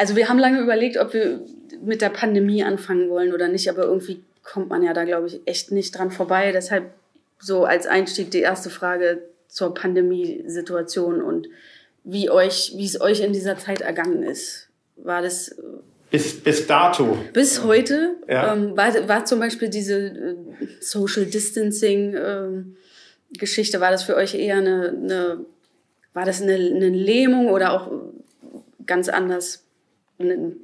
also wir haben lange überlegt, ob wir mit der Pandemie anfangen wollen oder nicht, aber irgendwie kommt man ja da, glaube ich, echt nicht dran vorbei. Deshalb so als Einstieg die erste Frage zur Pandemiesituation und wie euch, wie es euch in dieser Zeit ergangen ist. War das bis, bis dato. Bis heute ja. ähm, war, war zum Beispiel diese äh, Social Distancing ähm, Geschichte, war das für euch eher eine, eine war das eine, eine Lähmung oder auch ganz anders ein,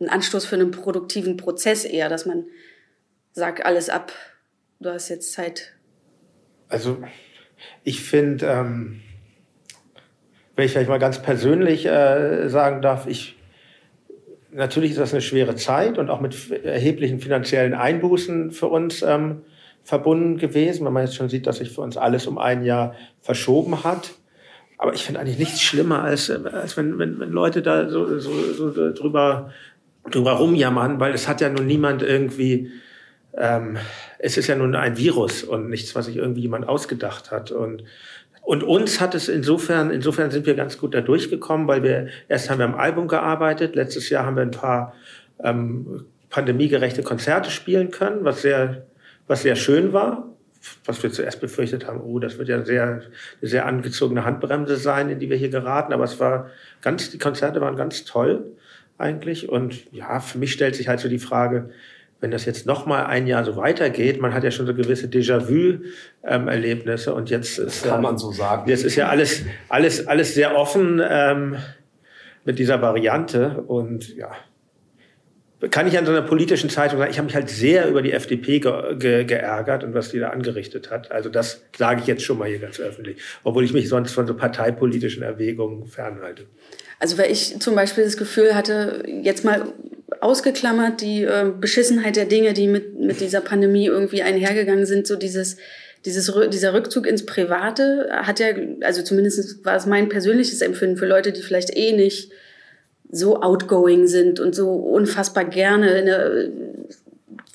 ein Anstoß für einen produktiven Prozess eher, dass man sagt, alles ab, du hast jetzt Zeit? Also ich finde, ähm, wenn ich vielleicht mal ganz persönlich äh, sagen darf, ich natürlich ist das eine schwere Zeit und auch mit erheblichen finanziellen Einbußen für uns ähm, verbunden gewesen, wenn man jetzt schon sieht, dass sich für uns alles um ein Jahr verschoben hat. Aber ich finde eigentlich nichts schlimmer, als, als wenn, wenn, wenn Leute da so, so, so drüber, drüber rumjammern, weil es hat ja nun niemand irgendwie, ähm, es ist ja nun ein Virus und nichts, was sich irgendwie jemand ausgedacht hat. Und und uns hat es insofern, insofern sind wir ganz gut da durchgekommen, weil wir, erst haben wir am Album gearbeitet, letztes Jahr haben wir ein paar ähm, pandemiegerechte Konzerte spielen können, was sehr, was sehr schön war. Was wir zuerst befürchtet haben, oh, das wird ja sehr, eine sehr angezogene Handbremse sein, in die wir hier geraten. Aber es war ganz, die Konzerte waren ganz toll eigentlich. Und ja, für mich stellt sich halt so die Frage, wenn das jetzt noch mal ein Jahr so weitergeht, man hat ja schon so gewisse Déjà-vu-Erlebnisse ähm, und jetzt ist kann man so sagen. Jetzt ist ja alles alles alles sehr offen ähm, mit dieser Variante und ja kann ich an so einer politischen Zeitung sagen, ich habe mich halt sehr über die FDP ge ge geärgert und was die da angerichtet hat. Also das sage ich jetzt schon mal hier ganz öffentlich, obwohl ich mich sonst von so parteipolitischen Erwägungen fernhalte. Also weil ich zum Beispiel das Gefühl hatte, jetzt mal ausgeklammert die äh, Beschissenheit der Dinge, die mit, mit dieser Pandemie irgendwie einhergegangen sind, so dieses, dieses, dieser Rückzug ins Private hat ja, also zumindest war es mein persönliches Empfinden für Leute, die vielleicht eh nicht so outgoing sind und so unfassbar gerne eine,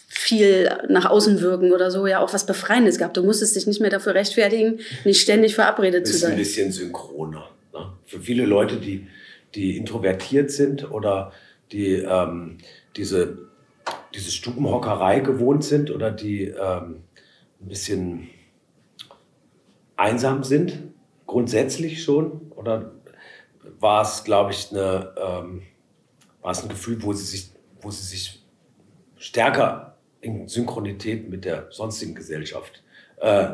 viel nach außen wirken oder so, ja auch was Befreiendes gehabt. Du musstest dich nicht mehr dafür rechtfertigen, nicht ständig verabredet zu sein. Ist ein bisschen synchroner. Ne? Für viele Leute, die, die introvertiert sind oder die ähm, diese, diese Stubenhockerei gewohnt sind oder die ähm, ein bisschen einsam sind, grundsätzlich schon? Oder war es, glaube ich, eine, ähm, war es ein Gefühl, wo sie, sich, wo sie sich stärker in Synchronität mit der sonstigen Gesellschaft äh,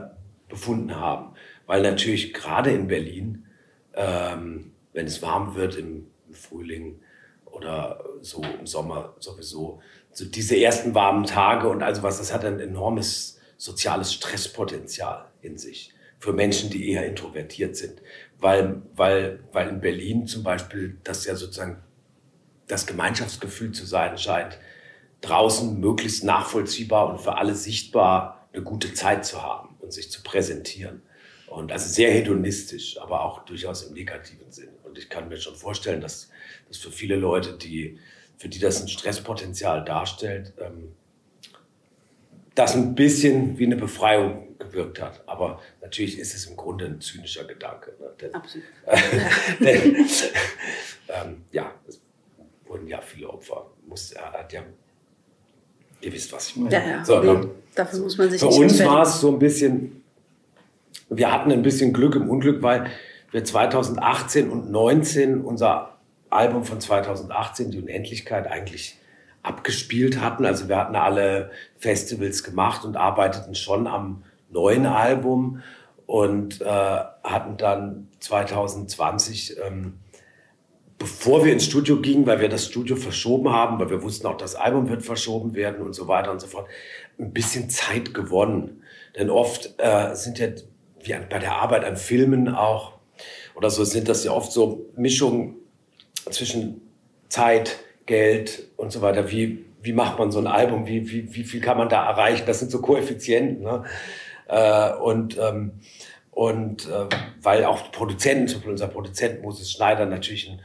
befunden haben? Weil natürlich gerade in Berlin, ähm, wenn es warm wird im, Frühling, oder so im Sommer sowieso. So diese ersten warmen Tage und also was, das hat ein enormes soziales Stresspotenzial in sich für Menschen, die eher introvertiert sind. Weil, weil, weil in Berlin zum Beispiel das ja sozusagen das Gemeinschaftsgefühl zu sein scheint, draußen möglichst nachvollziehbar und für alle sichtbar eine gute Zeit zu haben und sich zu präsentieren. Und also sehr hedonistisch, aber auch durchaus im negativen Sinn. Und ich kann mir schon vorstellen, dass das für viele Leute, die, für die das ein Stresspotenzial darstellt, ähm, das ein bisschen wie eine Befreiung gewirkt hat. Aber natürlich ist es im Grunde ein zynischer Gedanke. Ne? Denn, Absolut. denn, ähm, ja, es wurden ja viele Opfer. Muss, hat ja, ihr wisst, was ich meine. Ja, ja. So, ne? Dafür muss man sich Für uns war es so ein bisschen, wir hatten ein bisschen Glück im Unglück, weil wir 2018 und 2019 unser Album von 2018, die Unendlichkeit, eigentlich abgespielt hatten. Also wir hatten alle Festivals gemacht und arbeiteten schon am neuen Album und äh, hatten dann 2020, ähm, bevor wir ins Studio gingen, weil wir das Studio verschoben haben, weil wir wussten auch, das Album wird verschoben werden und so weiter und so fort, ein bisschen Zeit gewonnen. Denn oft äh, sind ja, wie bei der Arbeit an Filmen auch, oder so sind das ja oft so Mischungen zwischen Zeit, Geld und so weiter. Wie, wie macht man so ein Album? Wie, wie, wie viel kann man da erreichen? Das sind so Koeffizienten. Ne? Äh, und ähm, und äh, weil auch Produzenten, zum Beispiel unser Produzent Moses Schneider natürlich ein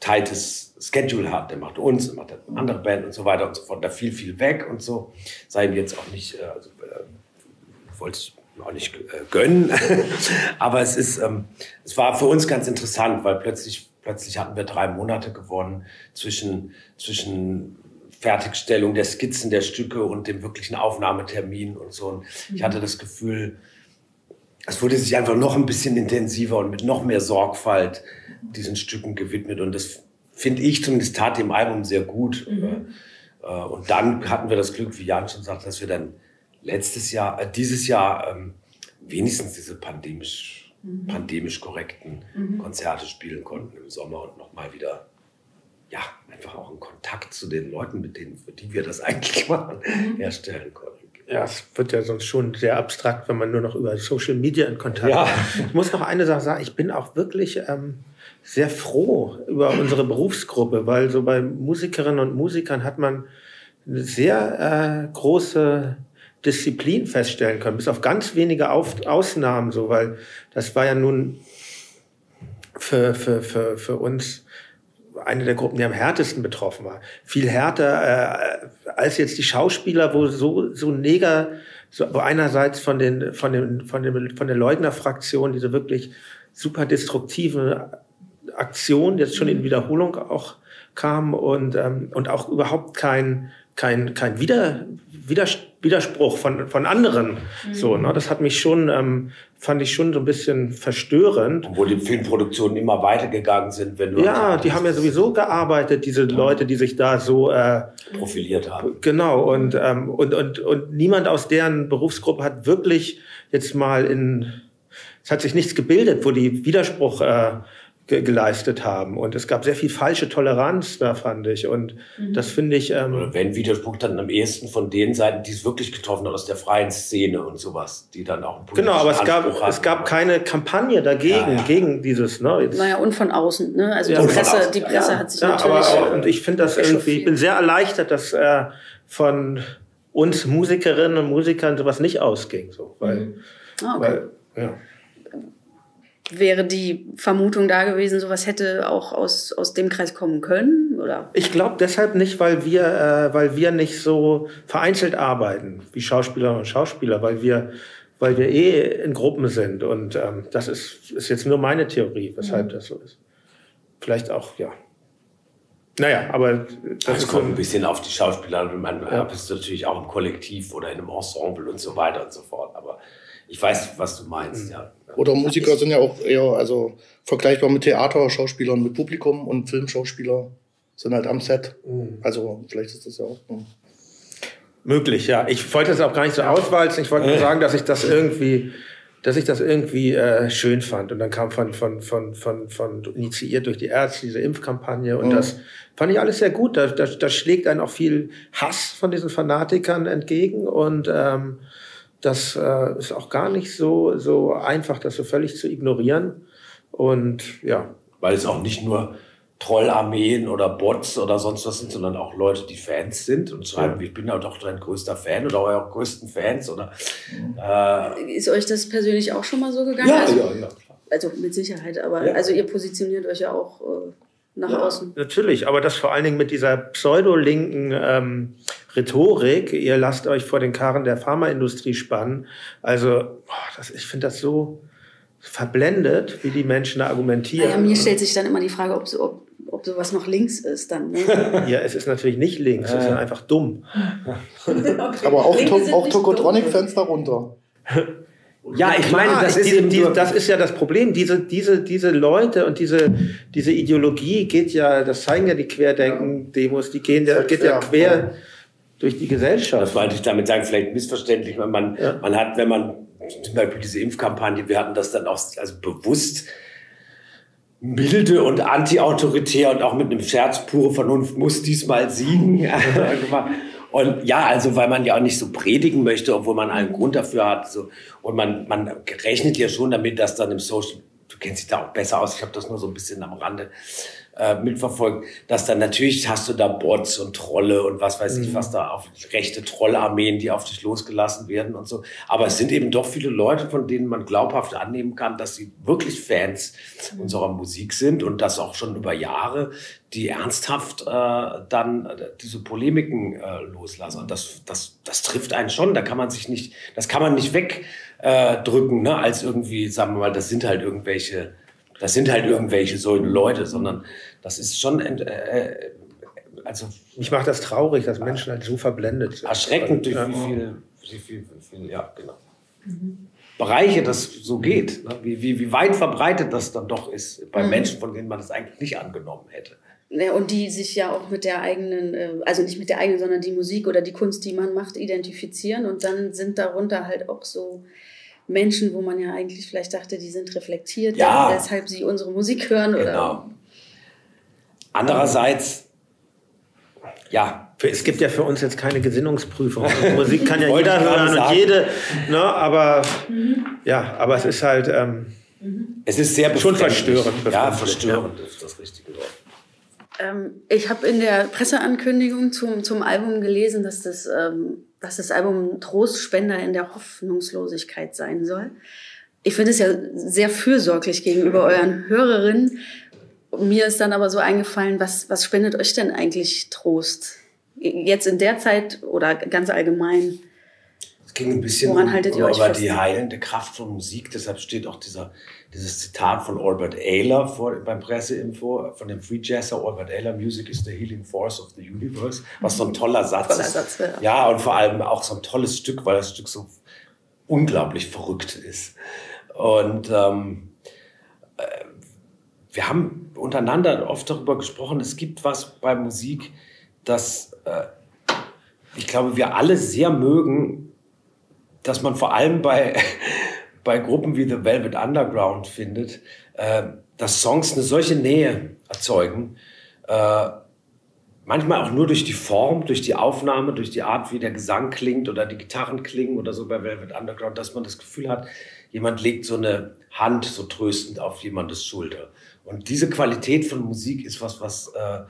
tightes Schedule hat. Der macht uns, der macht andere Band und so weiter und so fort. Da viel, viel weg und so. Sei ihm jetzt auch nicht, äh, also äh, wollte ich auch nicht äh, gönnen. Aber es ist, ähm, es war für uns ganz interessant, weil plötzlich plötzlich hatten wir drei Monate gewonnen zwischen, zwischen Fertigstellung der Skizzen der Stücke und dem wirklichen Aufnahmetermin und so. Und ich hatte das Gefühl, es wurde sich einfach noch ein bisschen intensiver und mit noch mehr Sorgfalt diesen Stücken gewidmet. Und das finde ich zumindest tat dem Album sehr gut. Mhm. Und dann hatten wir das Glück, wie Jan schon sagt, dass wir dann letztes Jahr, äh, dieses Jahr ähm, wenigstens diese pandemisch, mhm. pandemisch korrekten mhm. Konzerte spielen konnten im Sommer und nochmal wieder ja, einfach auch einen Kontakt zu den Leuten, mit denen, für die wir das eigentlich machen, mhm. herstellen konnten. Ja, es wird ja sonst schon sehr abstrakt, wenn man nur noch über Social Media in Kontakt ja. ist. Ich muss noch eine Sache sagen, ich bin auch wirklich ähm, sehr froh über unsere Berufsgruppe, weil so bei Musikerinnen und Musikern hat man eine sehr äh, große Disziplin feststellen können, bis auf ganz wenige auf Ausnahmen so, weil das war ja nun für, für, für, für uns eine der Gruppen, die am härtesten betroffen war. Viel härter äh, als jetzt die Schauspieler, wo so, so neger, so, wo einerseits von den, von den, von den, von der Leugner-Fraktion diese wirklich super destruktive Aktion jetzt schon in mhm. Wiederholung auch kam und, ähm, und auch überhaupt kein, kein, kein Wider, Widerspruch von, von anderen. Mhm. So, ne? Das hat mich schon, ähm, fand ich schon so ein bisschen verstörend. Wo die Filmproduktionen immer weitergegangen sind, wenn du. Ja, die haben ja sowieso gearbeitet, diese ja. Leute, die sich da so äh, profiliert haben. Genau, und, ähm, und, und, und niemand aus deren Berufsgruppe hat wirklich jetzt mal in. Es hat sich nichts gebildet, wo die Widerspruch äh, ge geleistet haben. Und es gab sehr viel falsche Toleranz da, fand ich. Und mhm. das finde ich. Ähm, Oder wenn Widerspruch dann am ehesten von den Seiten, die es wirklich getroffen hat, aus der freien Szene und sowas, die dann auch Genau, aber es gab, hatten. es gab keine Kampagne dagegen, ja, ja. gegen dieses. Ne, jetzt, naja, und von außen. Ne? Also die Presse, die Presse ja, hat sich natürlich. Aber, und ich finde das irgendwie, ich bin sehr erleichtert, dass äh, von uns Musikerinnen und Musikern sowas nicht ausging. So, weil, mhm. ah, okay. weil ja wäre die Vermutung da gewesen, sowas hätte auch aus, aus dem Kreis kommen können? Oder? Ich glaube deshalb nicht, weil wir, äh, weil wir nicht so vereinzelt arbeiten wie Schauspielerinnen und Schauspieler, weil wir, weil wir eh in Gruppen sind. Und ähm, das ist, ist jetzt nur meine Theorie, weshalb mhm. das so ist. Vielleicht auch, ja. Naja, aber das es kommt ein bisschen auf die Schauspieler. Man ja. bist natürlich auch im Kollektiv oder in einem Ensemble und so weiter und so fort. Aber ich weiß, was du meinst, ja. Oder Musiker sind ja auch eher also vergleichbar mit Theaterschauspielern, mit Publikum und Filmschauspieler sind halt am Set. Mhm. Also vielleicht ist das ja auch. Mh. Möglich, ja. Ich wollte das auch gar nicht so auswalzen. Ich wollte nur sagen, dass ich das irgendwie, dass ich das irgendwie äh, schön fand. Und dann kam von, von, von, von, von initiiert durch die Ärzte diese Impfkampagne. Und mhm. das fand ich alles sehr gut. Da, da, da schlägt einen auch viel Hass von diesen Fanatikern entgegen. Und ähm, das äh, ist auch gar nicht so, so einfach, das so völlig zu ignorieren. Und ja. Weil es auch nicht nur Trollarmeen oder Bots oder sonst was sind, sondern auch Leute, die Fans sind und schreiben, ja. ich bin ja doch dein größter Fan oder euer größten Fans oder. Äh ist euch das persönlich auch schon mal so gegangen? Ja, also, ja, ja. Klar. Also mit Sicherheit, aber ja. also ihr positioniert euch ja auch äh, nach ja, außen. Natürlich, aber das vor allen Dingen mit dieser pseudolinken ähm, Rhetorik, ihr lasst euch vor den Karren der Pharmaindustrie spannen. Also, boah, das, ich finde das so verblendet, wie die Menschen da argumentieren. Ja, mir stellt sich dann immer die Frage, ob, so, ob, ob sowas noch links ist dann. Ne? ja, es ist natürlich nicht links, es ist einfach dumm. okay. Aber auch, auch Tokotronic-Fans darunter. Ja, ich meine, das ist, diese, diese, das ist ja das Problem. Diese, diese, diese Leute und diese, diese Ideologie geht ja, das zeigen ja die Querdenken-Demos, die gehen ja, geht ja quer durch die Gesellschaft. Das wollte ich damit sagen, vielleicht missverständlich. weil Man, ja. man hat, wenn man zum Beispiel diese Impfkampagne, wir hatten das dann auch also bewusst milde und anti-autoritär und auch mit einem Scherz pure Vernunft muss diesmal siegen. Und ja, also weil man ja auch nicht so predigen möchte, obwohl man einen Grund dafür hat. So. Und man, man rechnet ja schon damit, dass dann im Social, du kennst dich da auch besser aus, ich habe das nur so ein bisschen am Rande äh, mitverfolgt, dass dann natürlich hast du da Bots und Trolle und was weiß mhm. ich, was da auf rechte Trollarmeen, die auf dich losgelassen werden und so. Aber es sind eben doch viele Leute, von denen man glaubhaft annehmen kann, dass sie wirklich Fans mhm. unserer Musik sind und das auch schon über Jahre, die ernsthaft äh, dann diese Polemiken äh, loslassen. Und das, das, das trifft einen schon. Da kann man sich nicht, das kann man nicht wegdrücken, äh, drücken, ne, als irgendwie, sagen wir mal, das sind halt irgendwelche das sind halt irgendwelche so Leute, sondern das ist schon, äh, also. Mich macht das traurig, dass Menschen halt so verblendet sind. Erschreckend, durch wie viel, wie viel, wie viel, ja, genau. Mhm. Bereiche das so geht, ne? wie, wie, wie weit verbreitet das dann doch ist bei mhm. Menschen, von denen man das eigentlich nicht angenommen hätte. Ja, und die sich ja auch mit der eigenen, äh, also nicht mit der eigenen, sondern die Musik oder die Kunst, die man macht, identifizieren. Und dann sind darunter halt auch so Menschen, wo man ja eigentlich vielleicht dachte, die sind reflektiert, ja. weshalb sie unsere Musik hören. Oder genau. Andererseits, ja. Es gibt ja für uns jetzt keine Gesinnungsprüfung. Musik kann ja jeder hören und jede, ne, aber mhm. ja, aber es ist halt. Ähm, es ist sehr schon verstörend. Ja, verstörend ja. ist das richtige Wort. Ähm, ich habe in der Presseankündigung zum, zum Album gelesen, dass das, ähm, dass das Album Trostspender in der Hoffnungslosigkeit sein soll. Ich finde es ja sehr fürsorglich gegenüber euren Hörerinnen. Mir ist dann aber so eingefallen, was, was spendet euch denn eigentlich Trost? Jetzt in der Zeit oder ganz allgemein? Ging ein bisschen Woran haltet um, ihr euch über die heilende Kraft von Musik. Deshalb steht auch dieser dieses Zitat von Albert Ayler vor, beim Presseinfo, von dem Free Jazzer Albert Ayler, Music is the healing force of the universe, was so ein toller Satz toller ist. Satz, ja. ja, und vor allem auch so ein tolles Stück, weil das Stück so unglaublich verrückt ist. Und ähm, äh, wir haben untereinander oft darüber gesprochen, es gibt was bei Musik, das äh, ich glaube, wir alle sehr mögen, dass man vor allem bei bei Gruppen wie The Velvet Underground findet, äh, dass Songs eine solche Nähe erzeugen, äh, manchmal auch nur durch die Form, durch die Aufnahme, durch die Art, wie der Gesang klingt oder die Gitarren klingen oder so bei Velvet Underground, dass man das Gefühl hat, jemand legt so eine Hand so tröstend auf jemandes Schulter. Und diese Qualität von Musik ist was, was äh,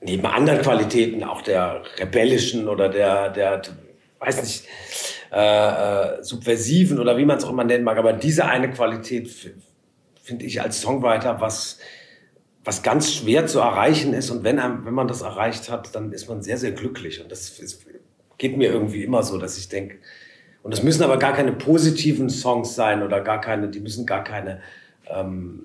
neben anderen Qualitäten, auch der rebellischen oder der, der weiß nicht, äh, äh, subversiven oder wie man es auch immer nennen mag. Aber diese eine Qualität finde ich als Songwriter was, was ganz schwer zu erreichen ist. Und wenn, einem, wenn man das erreicht hat, dann ist man sehr, sehr glücklich. Und das ist, geht mir irgendwie immer so, dass ich denke, und das müssen aber gar keine positiven Songs sein oder gar keine, die müssen gar keine ähm,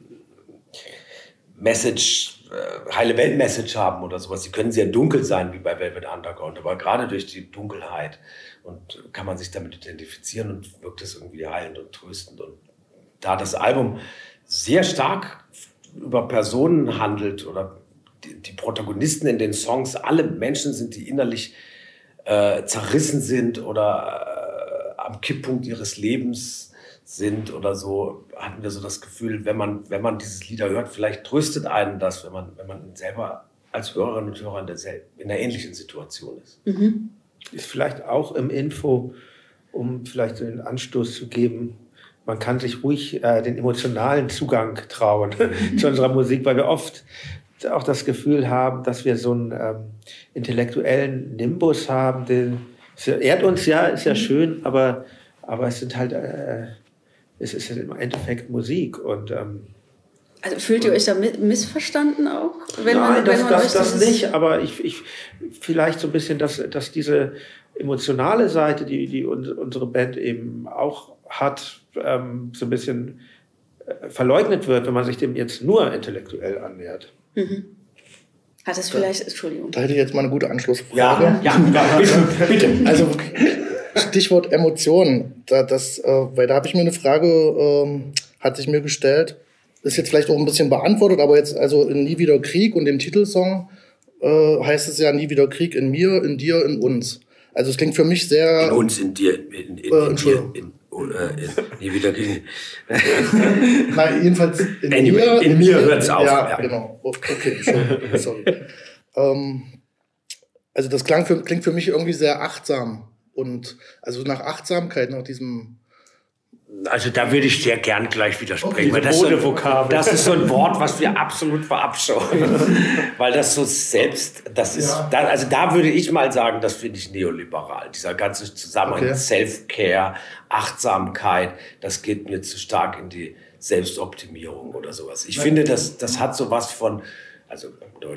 Message, heile Welt-Message haben oder sowas. Die können sehr dunkel sein, wie bei Velvet Underground, aber gerade durch die Dunkelheit und kann man sich damit identifizieren und wirkt es irgendwie heilend und tröstend. Und da das Album sehr stark über Personen handelt oder die, die Protagonisten in den Songs alle Menschen sind, die innerlich äh, zerrissen sind oder äh, am Kipppunkt ihres Lebens sind oder so, hatten wir so das Gefühl, wenn man, wenn man dieses Lieder hört, vielleicht tröstet einen das, wenn man, wenn man selber als Hörerin und Hörer in, der, in einer ähnlichen Situation ist. Mhm ist vielleicht auch im Info, um vielleicht so einen Anstoß zu geben. Man kann sich ruhig äh, den emotionalen Zugang trauen zu unserer Musik, weil wir oft auch das Gefühl haben, dass wir so einen ähm, intellektuellen Nimbus haben, den es ehrt uns ja, ist ja schön, aber, aber es sind halt, äh, es ist im Endeffekt Musik und ähm, also fühlt ihr euch da missverstanden auch? Wenn Nein, man, das, wenn man das, das nicht, aber ich, ich vielleicht so ein bisschen, dass, dass diese emotionale Seite, die, die unsere Band eben auch hat, ähm, so ein bisschen äh, verleugnet wird, wenn man sich dem jetzt nur intellektuell annähert. Mhm. Hat es vielleicht, Entschuldigung. Da hätte ich jetzt mal eine gute Anschlussfrage. Ja, ja, ja bitte, bitte. Also Stichwort Emotionen. Da, das, äh, weil da habe ich mir eine Frage, ähm, hat sich mir gestellt ist jetzt vielleicht auch ein bisschen beantwortet, aber jetzt also in Nie wieder Krieg und dem Titelsong äh, heißt es ja Nie wieder Krieg in mir, in dir, in uns. Also es klingt für mich sehr... In uns, in dir, in, in, äh, in dir, in, äh, in, nie wieder Krieg. Nein, jedenfalls in anyway, mir... In, in mir hört es auf. Ja, ja, genau. Okay, sorry. sorry. ähm, also das klang für, klingt für mich irgendwie sehr achtsam und also nach Achtsamkeit, nach diesem also da würde ich sehr gern gleich widersprechen. Okay, weil das, so ein, das ist so ein Wort, was wir absolut verabscheuen. weil das so selbst, das ist, ja. da, also da würde ich mal sagen, das finde ich neoliberal. Dieser ganze Zusammenhang okay. Self-Care, Achtsamkeit, das geht mir zu stark in die Selbstoptimierung oder sowas. Ich finde, das, das hat sowas von, also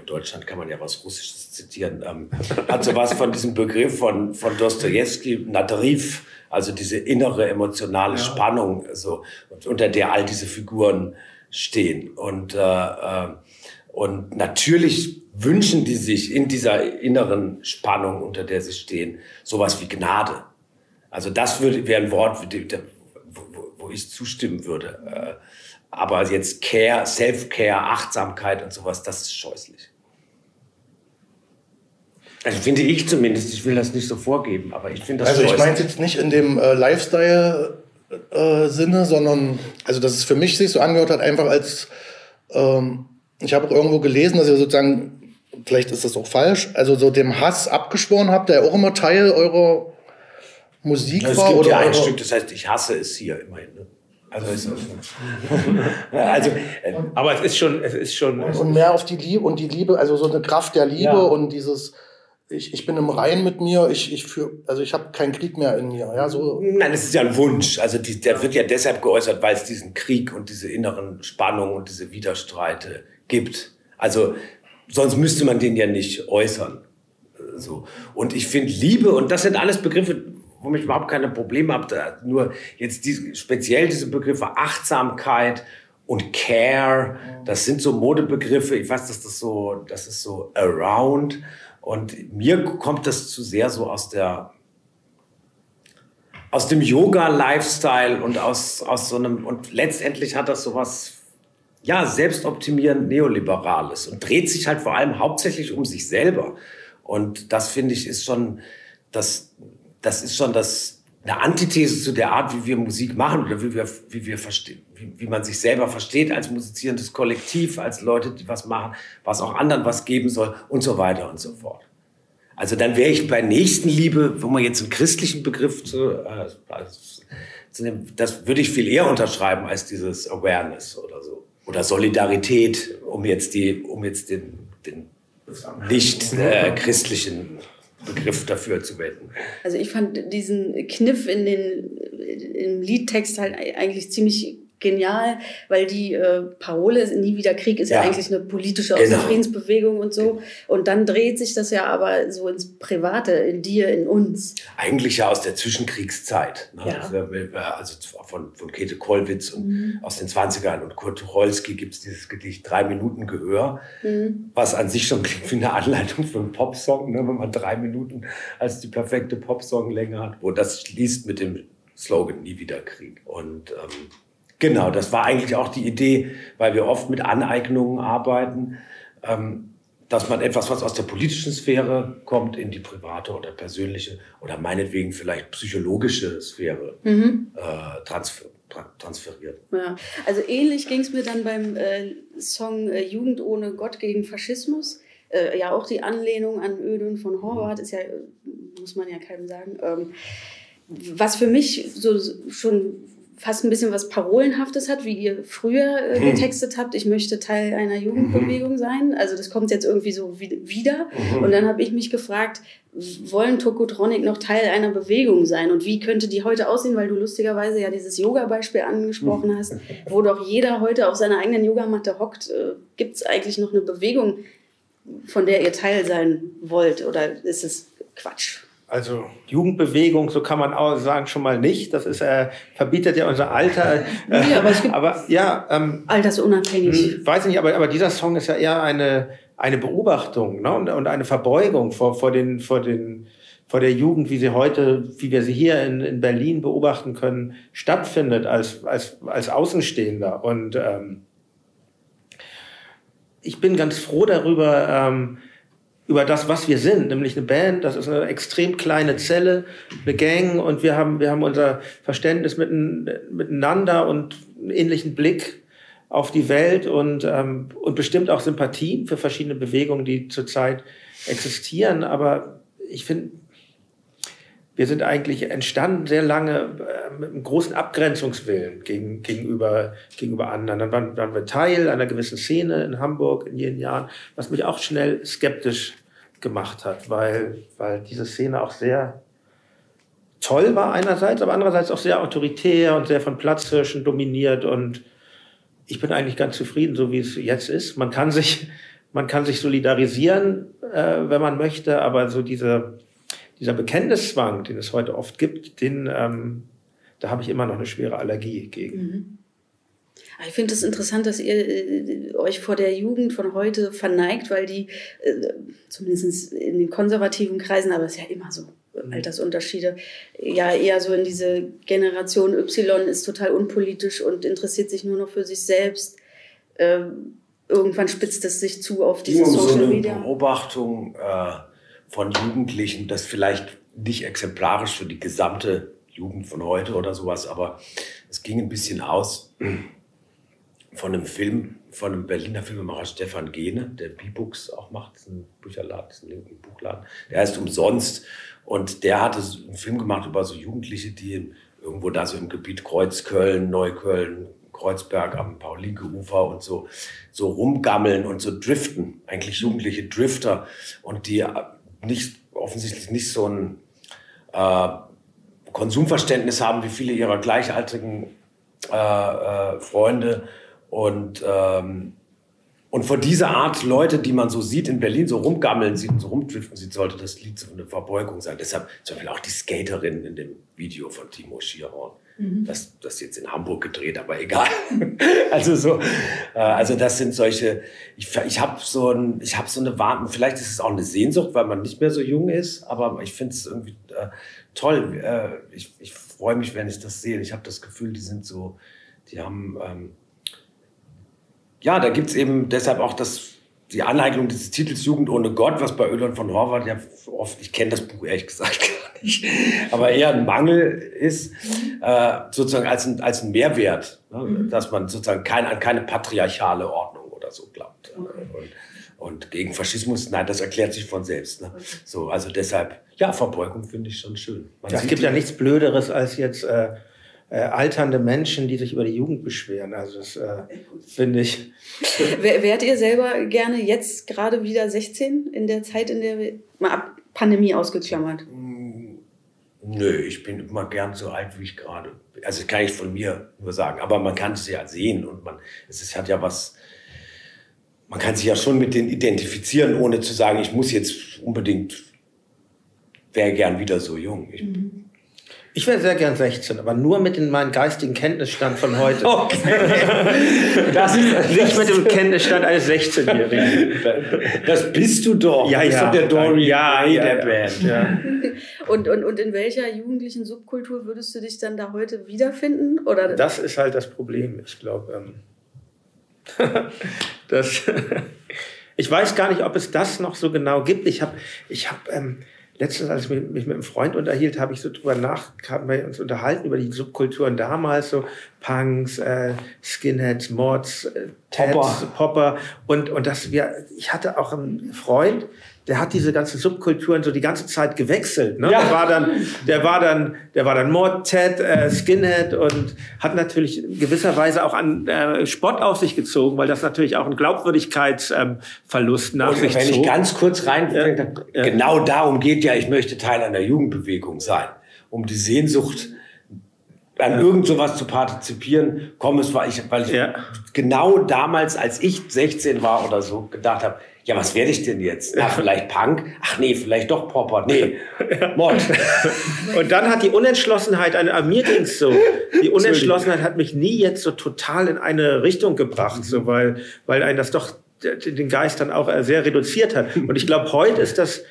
Deutschland kann man ja was Russisches zitieren, ähm, hat sowas von diesem Begriff von, von Dostoevsky, Nadriv, also diese innere emotionale ja. Spannung, so, unter der all diese Figuren stehen. Und, äh, äh, und natürlich wünschen die sich in dieser inneren Spannung, unter der sie stehen, sowas wie Gnade. Also das würde, wäre ein Wort, wo, wo ich zustimmen würde. Äh, aber jetzt Care, Self-Care, Achtsamkeit und sowas, das ist scheußlich. Also finde ich zumindest, ich will das nicht so vorgeben, aber ich finde das Also ich meine jetzt nicht in dem äh, Lifestyle-Sinne, äh, sondern, also dass es für mich sich so angehört hat, einfach als, ähm, ich habe auch irgendwo gelesen, dass ihr sozusagen, vielleicht ist das auch falsch, also so dem Hass abgeschworen habt, der auch immer Teil eurer Musik das war. Es gibt ja ein Stück, das heißt, ich hasse es hier immerhin. Ne? Also, ist, also äh, aber es ist schon, es ist schon. Und mehr auf die Liebe und die Liebe, also so eine Kraft der Liebe ja. und dieses, ich, ich bin im Rein mit mir, ich, ich führe, also ich habe keinen Krieg mehr in mir. Ja, so. Nein, es ist ja ein Wunsch. Also die, der wird ja deshalb geäußert, weil es diesen Krieg und diese inneren Spannungen und diese Widerstreite gibt. Also sonst müsste man den ja nicht äußern. So. Und ich finde Liebe, und das sind alles Begriffe, womit ich überhaupt keine Probleme habe. Nur jetzt die, speziell diese Begriffe Achtsamkeit und Care, das sind so Modebegriffe. Ich weiß, dass das so, das ist so around. Und mir kommt das zu sehr so aus der, aus dem Yoga-Lifestyle und aus, aus so einem, und letztendlich hat das sowas, ja, selbstoptimierend Neoliberales und dreht sich halt vor allem hauptsächlich um sich selber. Und das finde ich ist schon, das, das ist schon das, eine Antithese zu der Art, wie wir Musik machen oder wie wir, wie wir verstehen, wie, wie man sich selber versteht als musizierendes Kollektiv, als Leute, die was machen, was auch anderen was geben soll und so weiter und so fort. Also dann wäre ich bei Nächstenliebe, wo man jetzt einen christlichen Begriff zu, äh, zu nehmen, das würde ich viel eher unterschreiben als dieses Awareness oder so. Oder Solidarität, um jetzt die, um jetzt den, den nicht äh, christlichen Begriff dafür zu wenden. Also ich fand diesen Kniff in den im Liedtext halt eigentlich ziemlich genial, weil die äh, Parole nie wieder Krieg ist ja, ja eigentlich eine politische genau. Friedensbewegung und so und dann dreht sich das ja aber so ins Private in dir in uns eigentlich ja aus der Zwischenkriegszeit ne? ja. also, also von, von Käthe Kollwitz und mhm. aus den 20ern und Kurt Tucholsky gibt es dieses Gedicht drei Minuten Gehör mhm. was an sich schon klingt wie eine Anleitung für einen Popsong ne? wenn man drei Minuten als die perfekte Popsonglänge hat wo das schließt mit dem Slogan nie wieder Krieg und ähm, Genau, das war eigentlich auch die Idee, weil wir oft mit Aneignungen arbeiten, ähm, dass man etwas, was aus der politischen Sphäre kommt, in die private oder persönliche oder meinetwegen vielleicht psychologische Sphäre mhm. äh, transfer transferiert. Ja. Also ähnlich ging es mir dann beim äh, Song äh, Jugend ohne Gott gegen Faschismus. Äh, ja, auch die Anlehnung an Ödön von Horvath ist ja, muss man ja keinem sagen. Ähm, was für mich so schon fast ein bisschen was Parolenhaftes hat, wie ihr früher äh, hm. getextet habt. Ich möchte Teil einer Jugendbewegung mhm. sein. Also das kommt jetzt irgendwie so wieder. Mhm. Und dann habe ich mich gefragt, wollen Tokotronic noch Teil einer Bewegung sein? Und wie könnte die heute aussehen? Weil du lustigerweise ja dieses Yoga-Beispiel angesprochen hast, wo doch jeder heute auf seiner eigenen Yogamatte hockt. Äh, Gibt es eigentlich noch eine Bewegung, von der ihr Teil sein wollt? Oder ist es Quatsch? Also Jugendbewegung, so kann man auch sagen, schon mal nicht. Das ist äh, verbietet ja unser Alter. Ja, aber es gibt aber ja, ähm, altersunabhängig. Hm, weiß nicht, aber aber dieser Song ist ja eher eine eine Beobachtung ne? und, und eine Verbeugung vor vor den vor den vor der Jugend, wie sie heute, wie wir sie hier in, in Berlin beobachten können, stattfindet als als als Außenstehender und ähm, ich bin ganz froh darüber. Ähm, über das, was wir sind, nämlich eine Band. Das ist eine extrem kleine Zelle, eine Gang und wir haben, wir haben unser Verständnis mitten, miteinander und einen ähnlichen Blick auf die Welt und, ähm, und bestimmt auch Sympathie für verschiedene Bewegungen, die zurzeit existieren. Aber ich finde, wir sind eigentlich entstanden sehr lange äh, mit einem großen Abgrenzungswillen gegen, gegenüber, gegenüber anderen. Dann waren, waren wir Teil einer gewissen Szene in Hamburg in jenen Jahren, was mich auch schnell skeptisch gemacht hat, weil, weil diese Szene auch sehr toll war einerseits, aber andererseits auch sehr autoritär und sehr von Platzhirschen dominiert und ich bin eigentlich ganz zufrieden, so wie es jetzt ist. Man kann sich man kann sich solidarisieren, äh, wenn man möchte, aber so diese, dieser Bekenntniszwang, den es heute oft gibt, den, ähm, da habe ich immer noch eine schwere Allergie gegen. Mhm. Ich finde es das interessant, dass ihr äh, euch vor der Jugend von heute verneigt, weil die, äh, zumindest in den konservativen Kreisen, aber es ist ja immer so, mhm. Altersunterschiede, ja eher so in diese Generation Y ist total unpolitisch und interessiert sich nur noch für sich selbst. Ähm, irgendwann spitzt es sich zu auf diese Social so eine Media. Beobachtung äh, von Jugendlichen, das vielleicht nicht exemplarisch für die gesamte Jugend von heute oder sowas, aber es ging ein bisschen aus von einem Film, von einem Berliner Filmemacher Stefan Gehne, der B-Books auch macht, ein Bücherladen, ein Buchladen, der heißt Umsonst und der hatte einen Film gemacht über so Jugendliche, die irgendwo da so im Gebiet Kreuzköln, Neukölln, Kreuzberg am Paulinke-Ufer und so, so rumgammeln und so driften. Eigentlich jugendliche Drifter und die nicht, offensichtlich nicht so ein äh, Konsumverständnis haben wie viele ihrer gleichaltrigen äh, äh, Freunde. Und ähm, und von dieser Art Leute, die man so sieht in Berlin, so rumgammeln sieht und so rumdriften sieht, sollte das Lied so eine Verbeugung sein. Deshalb zum Beispiel auch die Skaterin in dem Video von Timo Schierhorn. Mhm. Das, das jetzt in Hamburg gedreht, aber egal. also so, äh, also das sind solche, ich, ich habe so ein, ich habe so eine Warten, vielleicht ist es auch eine Sehnsucht, weil man nicht mehr so jung ist, aber ich finde es irgendwie äh, toll. Äh, ich ich freue mich, wenn ich das sehe. Ich habe das Gefühl, die sind so, die haben, ähm, ja, da gibt's eben deshalb auch das die Aneignung dieses Titels Jugend ohne Gott, was bei Ödern von Horvath ja oft, ich kenne das Buch ehrlich gesagt gar nicht, aber eher ein Mangel ist, äh, sozusagen als ein, als ein Mehrwert, ne? mhm. dass man sozusagen kein, an keine patriarchale Ordnung oder so glaubt. Okay. Und, und gegen Faschismus, nein, das erklärt sich von selbst. Ne? So, also deshalb, ja, Verbeugung finde ich schon schön. Man ja, es gibt ja nichts Blöderes als jetzt äh, äh, alternde Menschen, die sich über die Jugend beschweren. Also das äh, finde ich. Wärt ihr selber gerne jetzt gerade wieder 16 in der Zeit, in der wir mal ab Pandemie ausgeklammert? Mm, nö, ich bin immer gern so alt, wie ich gerade bin. Also das kann ich von mir nur sagen. Aber man kann es ja sehen und man, es ist, hat ja was, man kann sich ja schon mit denen identifizieren, ohne zu sagen, ich muss jetzt unbedingt, wäre gern wieder so jung. Ich, mhm. Ich wäre sehr gern 16, aber nur mit in meinem geistigen Kenntnisstand von heute. Okay. Das ist nicht mit dem Kenntnisstand eines 16-Jährigen. Das bist du doch. Ja, bist ja. Doch der Dory ja, ja, der. Band. Ja. Und, und, und in welcher jugendlichen Subkultur würdest du dich dann da heute wiederfinden? Oder? Das ist halt das Problem. Ich glaube, ähm, das, ich weiß gar nicht, ob es das noch so genau gibt. Ich habe, ich habe, ähm, letztens, als ich mich mit einem Freund unterhielt, habe ich so drüber nach, haben wir uns unterhalten über die Subkulturen damals, so Punks, äh, Skinheads, Mods, äh, Tats, Popper. Popper und, und das wir, ich hatte auch einen Freund, der hat diese ganzen Subkulturen so die ganze Zeit gewechselt. Ne? Ja. Der war dann, der war dann, der war dann Mod, Ted, äh, Skinhead und hat natürlich gewisserweise auch an äh, Spott auf sich gezogen, weil das natürlich auch einen Glaubwürdigkeitsverlust ähm, nach und sich wenn zog. Wenn ich ganz kurz rein, ja. genau darum geht ja, ich möchte Teil einer Jugendbewegung sein, um die Sehnsucht an ja. irgend sowas zu partizipieren, komm, es war ich, weil ich ja. genau damals, als ich 16 war oder so, gedacht habe, ja, was werde ich denn jetzt? Na, vielleicht Punk? Ach nee, vielleicht doch Popper. Nee, Mod. Und dann hat die Unentschlossenheit, an mir ging's so, die Unentschlossenheit hat mich nie jetzt so total in eine Richtung gebracht, so, weil, weil ein das doch den Geist dann auch sehr reduziert hat. Und ich glaube, heute ist das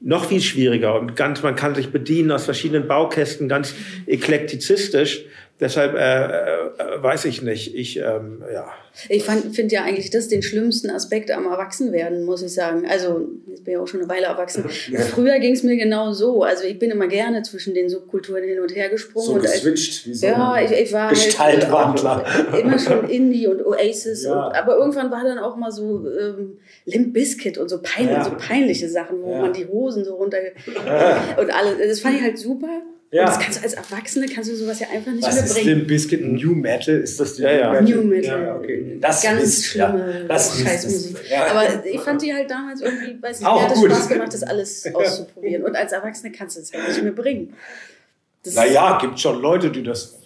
noch viel schwieriger und ganz, man kann sich bedienen aus verschiedenen Baukästen, ganz eklektizistisch. Deshalb äh, äh, weiß ich nicht. Ich ähm, ja. Ich finde ja eigentlich das den schlimmsten Aspekt am Erwachsenwerden, muss ich sagen. Also ich bin ja auch schon eine Weile erwachsen. Ja. Früher ging es mir genau so. Also ich bin immer gerne zwischen den Subkulturen hin und her gesprungen. So und geswitcht, wie so ja, ich, ich war Gestaltwandler. Halt immer schon Indie und Oasis. Ja. Und, aber irgendwann war dann auch mal so ähm, Limp Bizkit und so, pein ja. so peinliche Sachen, wo man die Hosen so runter und alles. Das fand ich halt super. Ja. Und das kannst du als Erwachsene kannst du sowas ja einfach nicht Was mehr bringen. Ist Limp Bizkit New Metal? Ist das die ja, ja. New Metal? Ja, okay. Das Ganz ist, schlimme ja. Scheißmusik. Ja. Aber ich fand die halt damals irgendwie, weiß nicht, mir hat es Spaß gemacht, das alles auszuprobieren. Und als Erwachsene kannst du es halt nicht mehr bringen. Das naja, gibt schon Leute, die das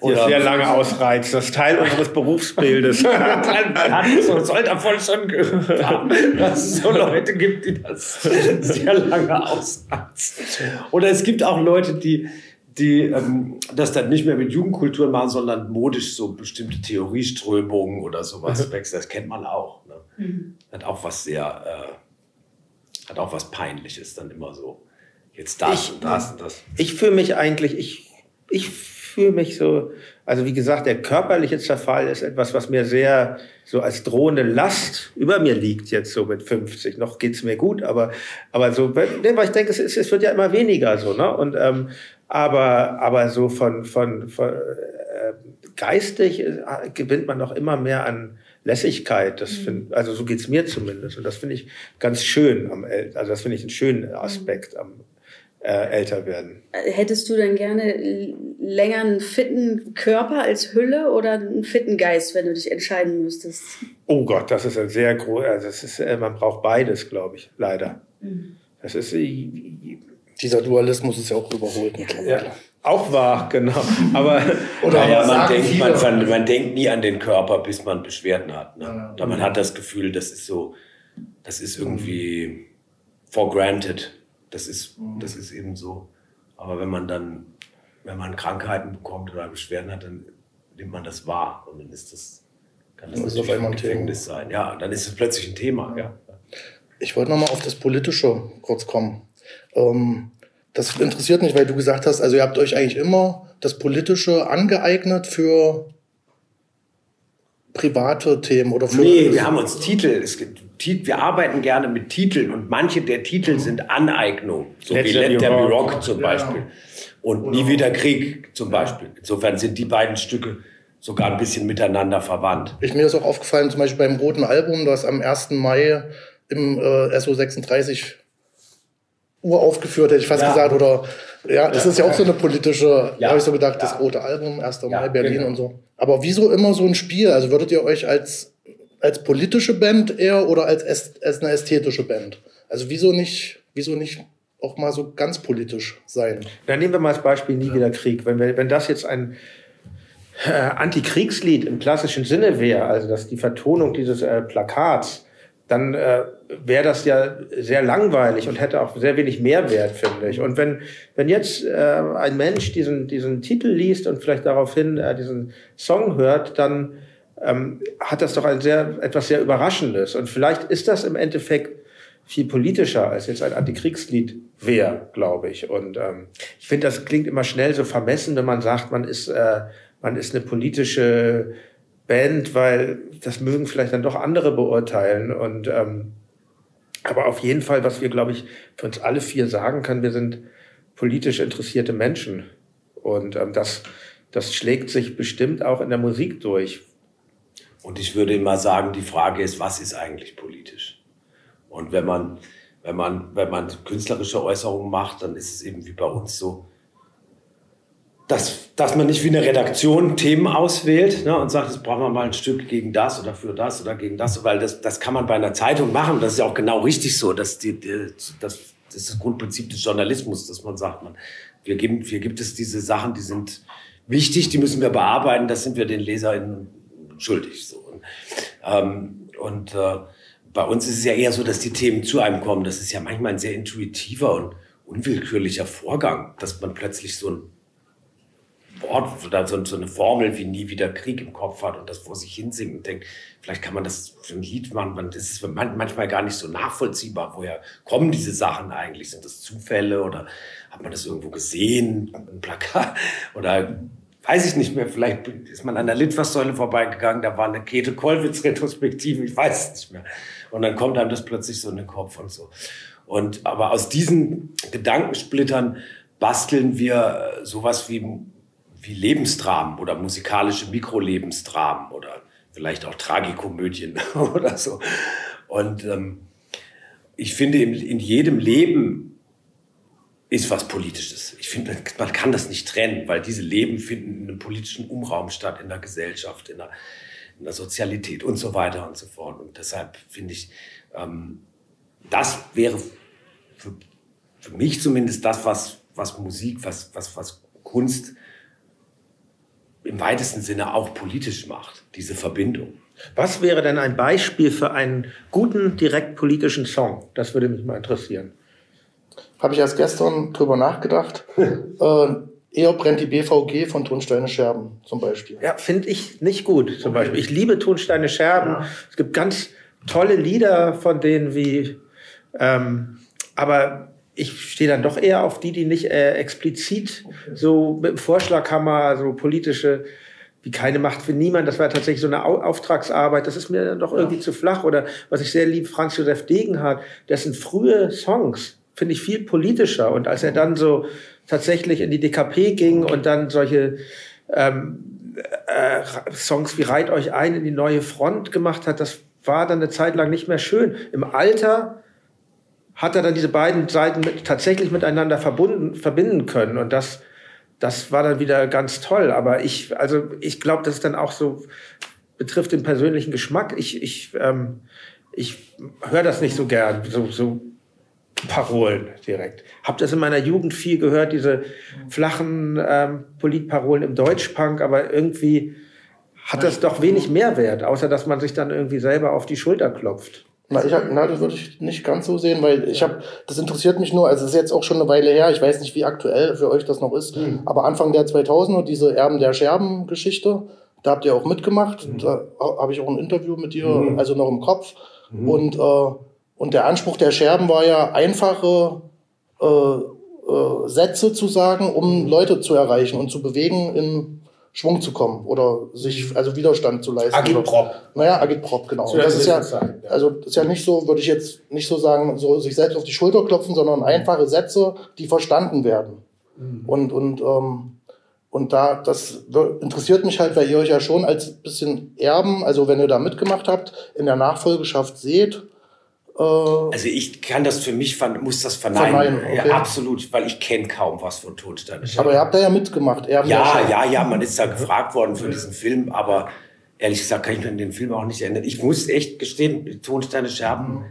Oder sehr lange ausreizt. Das ist Teil unseres Berufsbildes. Man soll davon schon gehört haben, dass es so Leute gibt, die das sehr lange ausreizen. Oder es gibt auch Leute, die, die ähm, das dann nicht mehr mit Jugendkultur machen, sondern modisch so bestimmte Theorieströmungen oder sowas wechseln. Das kennt man auch. Ne? Mhm. Hat auch was sehr, äh, hat auch was Peinliches dann immer so. Jetzt das ich, und das und das. Ich fühle mich eigentlich, ich, ich fühle mich so, also wie gesagt, der körperliche Zerfall ist etwas, was mir sehr so als drohende Last über mir liegt jetzt so mit 50. Noch geht's mir gut, aber, aber so, weil ich denke, es, es wird ja immer weniger so, ne? Und, ähm, aber, aber so von, von, von äh, geistig äh, gewinnt man noch immer mehr an Lässigkeit. Das mhm. find, also so geht's mir zumindest. Und das finde ich ganz schön am, also das finde ich einen schönen Aspekt am, äh, älter werden. Hättest du denn gerne länger einen fitten Körper als Hülle oder einen fitten Geist, wenn du dich entscheiden müsstest? Oh Gott, das ist ein sehr groß, also das ist, äh, man braucht beides, glaube ich, leider. Mhm. Das ist äh, dieser Dualismus ist ja auch überholt mittlerweile. Ja, auch wahr, genau. Aber oder ja, man, denkt, man, man, denkt nie an den Körper, bis man Beschwerden hat. Ne? Ja, man hat das Gefühl, das ist so, das ist irgendwie for granted. Das ist, mhm. das ist eben so. Aber wenn man dann, wenn man Krankheiten bekommt oder Beschwerden hat, dann nimmt man das wahr und dann ist das, kann das, das natürlich ein Gefängnis sein. Ja, dann ist es plötzlich ein Thema. Ja. Ich wollte nochmal auf das Politische kurz kommen. Ähm, das interessiert mich, weil du gesagt hast, also ihr habt euch eigentlich immer das Politische angeeignet für private Themen oder für Nee, wir haben uns Titel. Es gibt, wir arbeiten gerne mit Titeln und manche der Titel mhm. sind Aneignung, so Let's wie Let There Be Rock, Rock zum Beispiel. Ja. Und Nie wieder Krieg zum Beispiel. Insofern sind die beiden Stücke sogar ein bisschen miteinander verwandt. Ich, mir ist auch aufgefallen, zum Beispiel beim Roten Album, das am 1. Mai im äh, SO36 Uhr aufgeführt, hätte ich fast ja. gesagt. Oder ja, das ja. ist ja auch so eine politische, ja. habe ich so gedacht, das rote Album, 1. Mai, Berlin genau. und so. Aber wieso immer so ein Spiel? Also würdet ihr euch als, als politische Band eher oder als, als eine ästhetische Band? Also wieso nicht, wieso nicht auch mal so ganz politisch sein? Dann nehmen wir mal als Beispiel nie wieder Krieg. Wenn, wir, wenn das jetzt ein äh, Antikriegslied im klassischen Sinne wäre, also dass die Vertonung dieses äh, Plakats, dann äh, wäre das ja sehr langweilig und hätte auch sehr wenig Mehrwert, finde ich. Und wenn, wenn jetzt äh, ein Mensch diesen, diesen Titel liest und vielleicht daraufhin äh, diesen Song hört, dann ähm, hat das doch ein sehr, etwas sehr Überraschendes. Und vielleicht ist das im Endeffekt viel politischer, als jetzt ein Antikriegslied wäre, glaube ich. Und ähm, ich finde, das klingt immer schnell so vermessen, wenn man sagt, man ist, äh, man ist eine politische Band, weil das mögen vielleicht dann doch andere beurteilen. Und ähm, aber auf jeden Fall, was wir, glaube ich, für uns alle vier sagen können, wir sind politisch interessierte Menschen. Und ähm, das, das schlägt sich bestimmt auch in der Musik durch. Und ich würde immer sagen, die Frage ist, was ist eigentlich politisch? Und wenn man, wenn man, wenn man künstlerische Äußerungen macht, dann ist es eben wie bei uns so, dass, dass man nicht wie eine Redaktion Themen auswählt ne, und sagt, jetzt brauchen wir mal ein Stück gegen das oder für das oder gegen das, weil das, das kann man bei einer Zeitung machen. Das ist ja auch genau richtig so. Dass die, die, das, das ist das Grundprinzip des Journalismus, dass man sagt, man, wir geben, hier gibt es diese Sachen, die sind wichtig, die müssen wir bearbeiten, das sind wir den LeserInnen schuldig. So. Und, ähm, und äh, bei uns ist es ja eher so, dass die Themen zu einem kommen. Das ist ja manchmal ein sehr intuitiver und unwillkürlicher Vorgang, dass man plötzlich so ein Wort oder so, eine Formel wie nie wieder Krieg im Kopf hat und das vor sich hinsingt und denkt, vielleicht kann man das für ein Lied machen. Das ist manchmal gar nicht so nachvollziehbar. Woher kommen diese Sachen eigentlich? Sind das Zufälle oder hat man das irgendwo gesehen? Ein Plakat? Oder weiß ich nicht mehr. Vielleicht ist man an der Litfaßsäule vorbeigegangen. Da war eine Käthe Kollwitz-Retrospektive. Ich weiß es nicht mehr. Und dann kommt einem das plötzlich so in den Kopf und so. Und aber aus diesen Gedankensplittern basteln wir sowas wie wie Lebensdramen oder musikalische Mikrolebensdramen oder vielleicht auch Tragikomödien oder so. Und ähm, ich finde, in, in jedem Leben ist was Politisches. Ich finde, man kann das nicht trennen, weil diese Leben finden in einem politischen Umraum statt, in der Gesellschaft, in der, in der Sozialität und so weiter und so fort. Und deshalb finde ich, ähm, das wäre für, für mich zumindest das, was, was Musik, was, was, was Kunst im weitesten Sinne auch politisch macht, diese Verbindung. Was wäre denn ein Beispiel für einen guten direkt politischen Song? Das würde mich mal interessieren. Habe ich erst gestern drüber nachgedacht. äh, eher brennt die BVG von Tonsteine Scherben zum Beispiel. Ja, finde ich nicht gut zum okay. Beispiel. Ich liebe Tonsteine Scherben. Ja. Es gibt ganz tolle Lieder von denen wie, ähm, aber ich stehe dann doch eher auf die, die nicht äh, explizit so mit dem Vorschlaghammer, so politische wie keine Macht für niemand. Das war tatsächlich so eine Auftragsarbeit. Das ist mir dann doch irgendwie ja. zu flach. Oder was ich sehr lieb, Franz Josef Degenhardt, dessen frühe Songs finde ich viel politischer. Und als er dann so tatsächlich in die DKP ging und dann solche ähm, äh, Songs wie Reit euch ein in die neue Front gemacht hat, das war dann eine Zeit lang nicht mehr schön. Im Alter hat er dann diese beiden Seiten mit, tatsächlich miteinander verbunden, verbinden können. Und das das war dann wieder ganz toll. Aber ich, also ich glaube, das ist dann auch so, betrifft den persönlichen Geschmack. Ich, ich, ähm, ich höre das nicht so gern, so, so Parolen direkt. Hab das in meiner Jugend viel gehört, diese flachen ähm, Politparolen im Deutschpunk, aber irgendwie hat das doch wenig Mehrwert, außer dass man sich dann irgendwie selber auf die Schulter klopft. Na, ich hab, na, das würde ich nicht ganz so sehen, weil ich habe, das interessiert mich nur, also es ist jetzt auch schon eine Weile her, ich weiß nicht, wie aktuell für euch das noch ist, mhm. aber Anfang der 2000er, diese Erben der Scherben-Geschichte, da habt ihr auch mitgemacht, mhm. da habe ich auch ein Interview mit dir, mhm. also noch im Kopf mhm. und, äh, und der Anspruch der Scherben war ja einfache äh, äh, Sätze zu sagen, um Leute zu erreichen und zu bewegen in Schwung zu kommen oder sich also Widerstand zu leisten. Agitprop. Naja, Agitprop, genau. So, das ist ja, sein, ja, also das ist ja nicht so, würde ich jetzt nicht so sagen, so sich selbst auf die Schulter klopfen, sondern einfache Sätze, die verstanden werden. Mhm. Und und ähm, und da das interessiert mich halt, weil ihr euch ja schon als bisschen Erben, also wenn ihr da mitgemacht habt, in der Nachfolgeschaft seht also ich kann das für mich, muss das verneinen. verneinen okay. ja, absolut, weil ich kenne kaum was von Todsteine Aber ihr habt da ja mitgemacht. ja, ja, ja, man ist da gefragt worden für diesen Film, aber ehrlich gesagt kann ich mich an den Film auch nicht erinnern. Ich muss echt gestehen, Tonsteine Scherben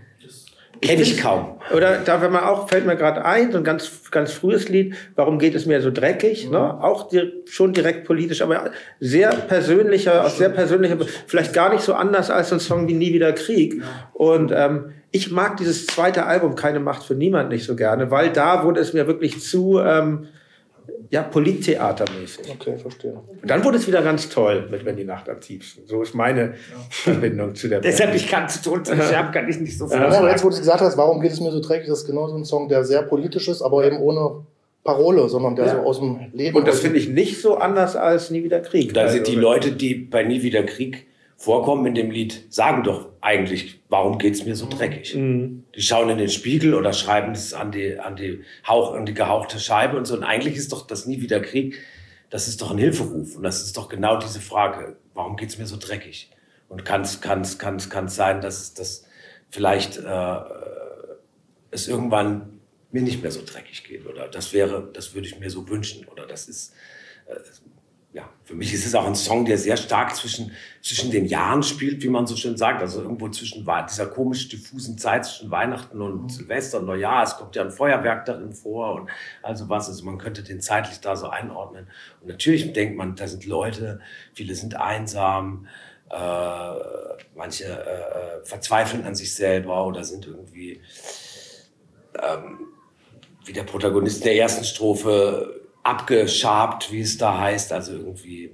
kenne ich kaum. Oder da wenn man auch fällt mir gerade ein, so ein ganz ganz frühes Lied. Warum geht es mir so dreckig? Mhm. Ne? Auch die, schon direkt politisch, aber sehr persönlicher, aus sehr persönlicher, vielleicht gar nicht so anders als so ein Song wie Nie wieder Krieg. Und ähm, ich mag dieses zweite Album Keine Macht für niemand nicht so gerne, weil da wurde es mir wirklich zu ähm, ja, Polittheatermäßig. Okay, verstehe. Und dann wurde es wieder ganz toll mit Wenn die Nacht am tiefsten. So ist meine ja. Verbindung zu der Band. Deshalb, ich kann zu Tod sterben, kann ich nicht so viel ja. sagen. Jetzt, wo du gesagt hast, warum geht es mir so dreckig, das ist genau so ein Song, der sehr politisch ist, aber eben ohne Parole, sondern der ja. so aus dem Leben. Und das finde ich nicht so anders als Nie wieder Krieg. Da sind die Leute, die bei Nie wieder Krieg vorkommen in dem Lied, sagen doch eigentlich, warum geht's mir so dreckig? Mhm. Die schauen in den Spiegel oder schreiben es an die, an die Hauch, an die gehauchte Scheibe und so. Und eigentlich ist doch das nie wieder Krieg. Das ist doch ein Hilferuf. Und das ist doch genau diese Frage. Warum geht's mir so dreckig? Und kann es, kann es, kann es, kann es sein, dass, dass vielleicht, äh, es irgendwann mir nicht mehr so dreckig geht oder das wäre, das würde ich mir so wünschen oder das ist, äh, ja, für mich ist es auch ein Song, der sehr stark zwischen, zwischen den Jahren spielt, wie man so schön sagt. Also irgendwo zwischen dieser komisch diffusen Zeit zwischen Weihnachten und Silvester und Neujahr. Es kommt ja ein Feuerwerk darin vor und also was. Also man könnte den zeitlich da so einordnen. Und natürlich denkt man, da sind Leute, viele sind einsam, äh, manche äh, äh verzweifeln an sich selber oder sind irgendwie, ähm, wie der Protagonist der ersten Strophe, abgeschabt, wie es da heißt, also irgendwie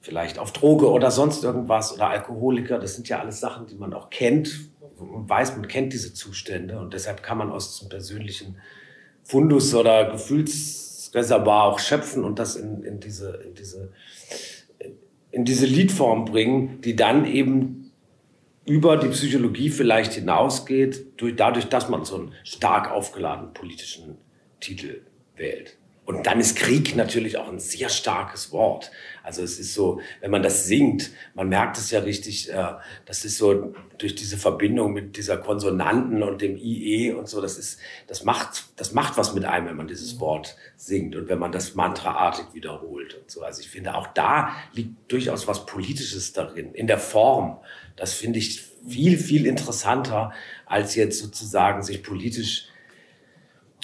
vielleicht auf Droge oder sonst irgendwas oder Alkoholiker. Das sind ja alles Sachen, die man auch kennt und weiß, man kennt diese Zustände und deshalb kann man aus diesem persönlichen Fundus oder Gefühlsreservoir auch schöpfen und das in, in diese, in diese, in diese Liedform bringen, die dann eben über die Psychologie vielleicht hinausgeht, durch, dadurch, dass man so einen stark aufgeladenen politischen Titel wählt. Und dann ist Krieg natürlich auch ein sehr starkes Wort. Also es ist so, wenn man das singt, man merkt es ja richtig, äh, das ist so durch diese Verbindung mit dieser Konsonanten und dem IE und so, das ist, das macht, das macht was mit einem, wenn man dieses Wort singt und wenn man das mantraartig wiederholt und so. Also ich finde, auch da liegt durchaus was Politisches darin, in der Form. Das finde ich viel, viel interessanter, als jetzt sozusagen sich politisch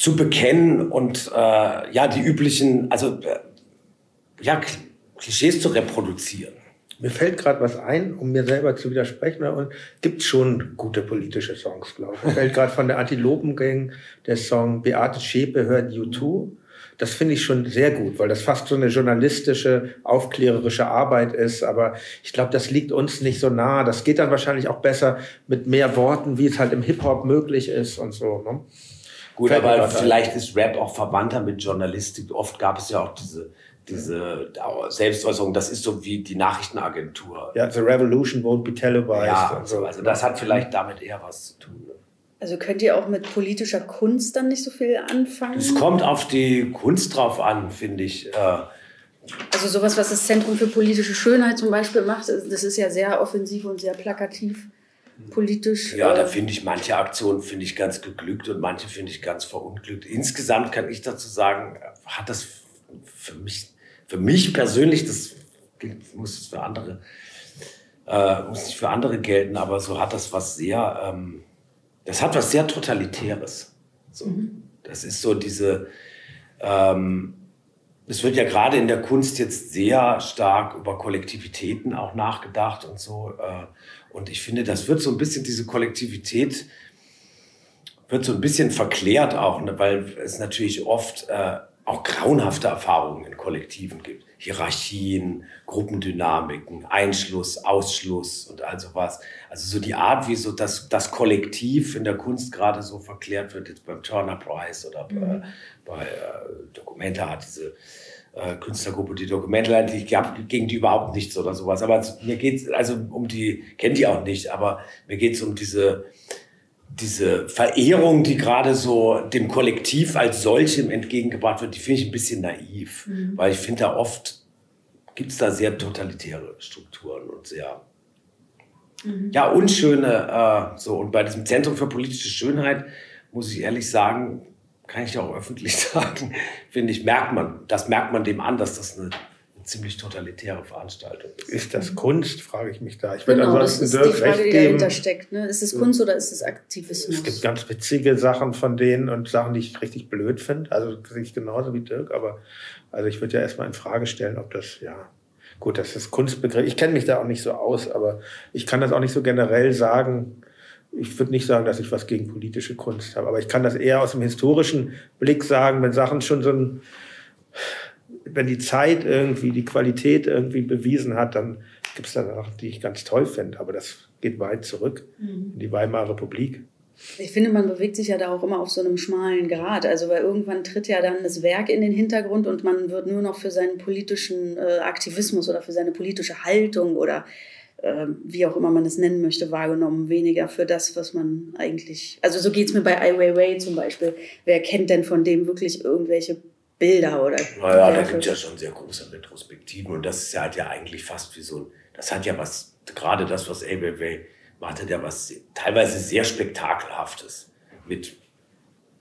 zu bekennen und äh, ja, die üblichen, also äh, ja, Klischees zu reproduzieren. Mir fällt gerade was ein, um mir selber zu widersprechen. Und gibt schon gute politische Songs, glaube ich. Mir fällt gerade von der Antilopengang der Song Beate Schäpe hört U2. Das finde ich schon sehr gut, weil das fast so eine journalistische, aufklärerische Arbeit ist. Aber ich glaube, das liegt uns nicht so nah. Das geht dann wahrscheinlich auch besser mit mehr Worten, wie es halt im Hip-Hop möglich ist und so. Ne? Gut, Fällt aber vielleicht ist Rap auch verwandter mit Journalistik. Oft gab es ja auch diese diese Selbstäußerung, das ist so wie die Nachrichtenagentur. Ja, The Revolution won't be televised. Ja, so. also das hat vielleicht damit eher was zu tun. Also könnt ihr auch mit politischer Kunst dann nicht so viel anfangen? Es kommt auf die Kunst drauf an, finde ich. Äh. Also sowas, was das Zentrum für politische Schönheit zum Beispiel macht, das ist ja sehr offensiv und sehr plakativ politisch. Ja, da äh, finde ich manche Aktionen finde ich ganz geglückt und manche finde ich ganz verunglückt. Insgesamt kann ich dazu sagen, hat das für mich, für mich persönlich, das muss es für andere, äh, muss nicht für andere gelten, aber so hat das was sehr, ähm, das hat was sehr Totalitäres. So. Mhm. Das ist so diese, ähm, es wird ja gerade in der Kunst jetzt sehr stark über Kollektivitäten auch nachgedacht und so. Äh, und ich finde, das wird so ein bisschen diese Kollektivität wird so ein bisschen verklärt auch, ne, weil es natürlich oft äh, auch grauenhafte Erfahrungen in Kollektiven gibt. Hierarchien, Gruppendynamiken, Einschluss, Ausschluss und all sowas. Also so die Art, wie so das, das Kollektiv in der Kunst gerade so verklärt wird, jetzt beim Turner Prize oder mhm. bei, bei äh, Documenta hat diese äh, Künstlergruppe, die Documenta, die gab, gegen die überhaupt nichts oder sowas. Aber mir geht's also um die, kennt die auch nicht, aber mir geht's um diese diese Verehrung, die gerade so dem Kollektiv als solchem entgegengebracht wird, die finde ich ein bisschen naiv, mhm. weil ich finde da oft gibt es da sehr totalitäre Strukturen und sehr mhm. ja unschöne äh, so und bei diesem Zentrum für politische Schönheit muss ich ehrlich sagen, kann ich auch öffentlich sagen, finde ich merkt man, das merkt man dem an, dass das eine ziemlich totalitäre Veranstaltung ist. Ist das Kunst, frage ich mich da. Ich würde genau, ansonsten das ist Dirk die Frage, die dahinter steckt. Ne? Ist es Kunst oder ist es Aktivismus? Es gibt ganz witzige Sachen von denen und Sachen, die ich richtig blöd finde. Also sehe ich genauso wie Dirk, aber also ich würde ja erstmal in Frage stellen, ob das, ja, gut, das ist Kunstbegriff. Ich kenne mich da auch nicht so aus, aber ich kann das auch nicht so generell sagen. Ich würde nicht sagen, dass ich was gegen politische Kunst habe, aber ich kann das eher aus dem historischen Blick sagen, wenn Sachen schon so ein wenn die Zeit irgendwie die Qualität irgendwie bewiesen hat, dann gibt es da Sachen, die ich ganz toll finde. Aber das geht weit zurück mhm. in die Weimarer Republik. Ich finde, man bewegt sich ja da auch immer auf so einem schmalen Grad. Also, weil irgendwann tritt ja dann das Werk in den Hintergrund und man wird nur noch für seinen politischen äh, Aktivismus oder für seine politische Haltung oder wie auch immer man es nennen möchte, wahrgenommen. Weniger für das, was man eigentlich. Also, so geht es mir bei Ai Weiwei zum Beispiel. Wer kennt denn von dem wirklich irgendwelche Bilder oder. Naja, da gibt es ja schon sehr große Retrospektiven und das ist ja halt ja eigentlich fast wie so ein, das hat ja was, gerade das, was ABW macht, hat ja was teilweise sehr Spektakelhaftes mit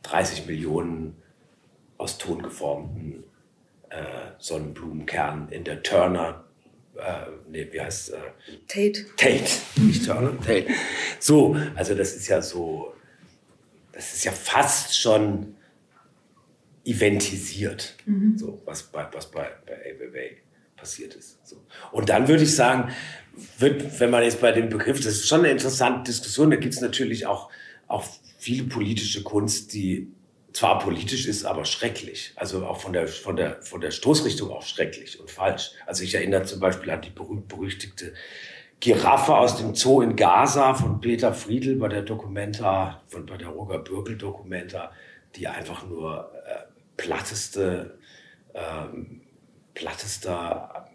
30 Millionen aus Ton geformten äh, Sonnenblumenkernen in der Turner nee, wie heißt äh, Tate. Tate, nicht Turner, Tate. So, also das ist ja so, das ist ja fast schon eventisiert, mhm. so, was bei, was bei, bei AWA passiert ist. So. Und dann würde ich sagen, wird, wenn man jetzt bei dem Begriff, das ist schon eine interessante Diskussion, da gibt es natürlich auch, auch viele politische Kunst, die zwar politisch ist, aber schrecklich. Also auch von der, von der, von der Stoßrichtung auch schrecklich und falsch. Also ich erinnere zum Beispiel an die berühmt-berüchtigte Giraffe aus dem Zoo in Gaza von Peter Friedl bei der Dokumenta, von, bei der Roger Bürkel Dokumenta, die einfach nur äh, platteste, ähm, plattester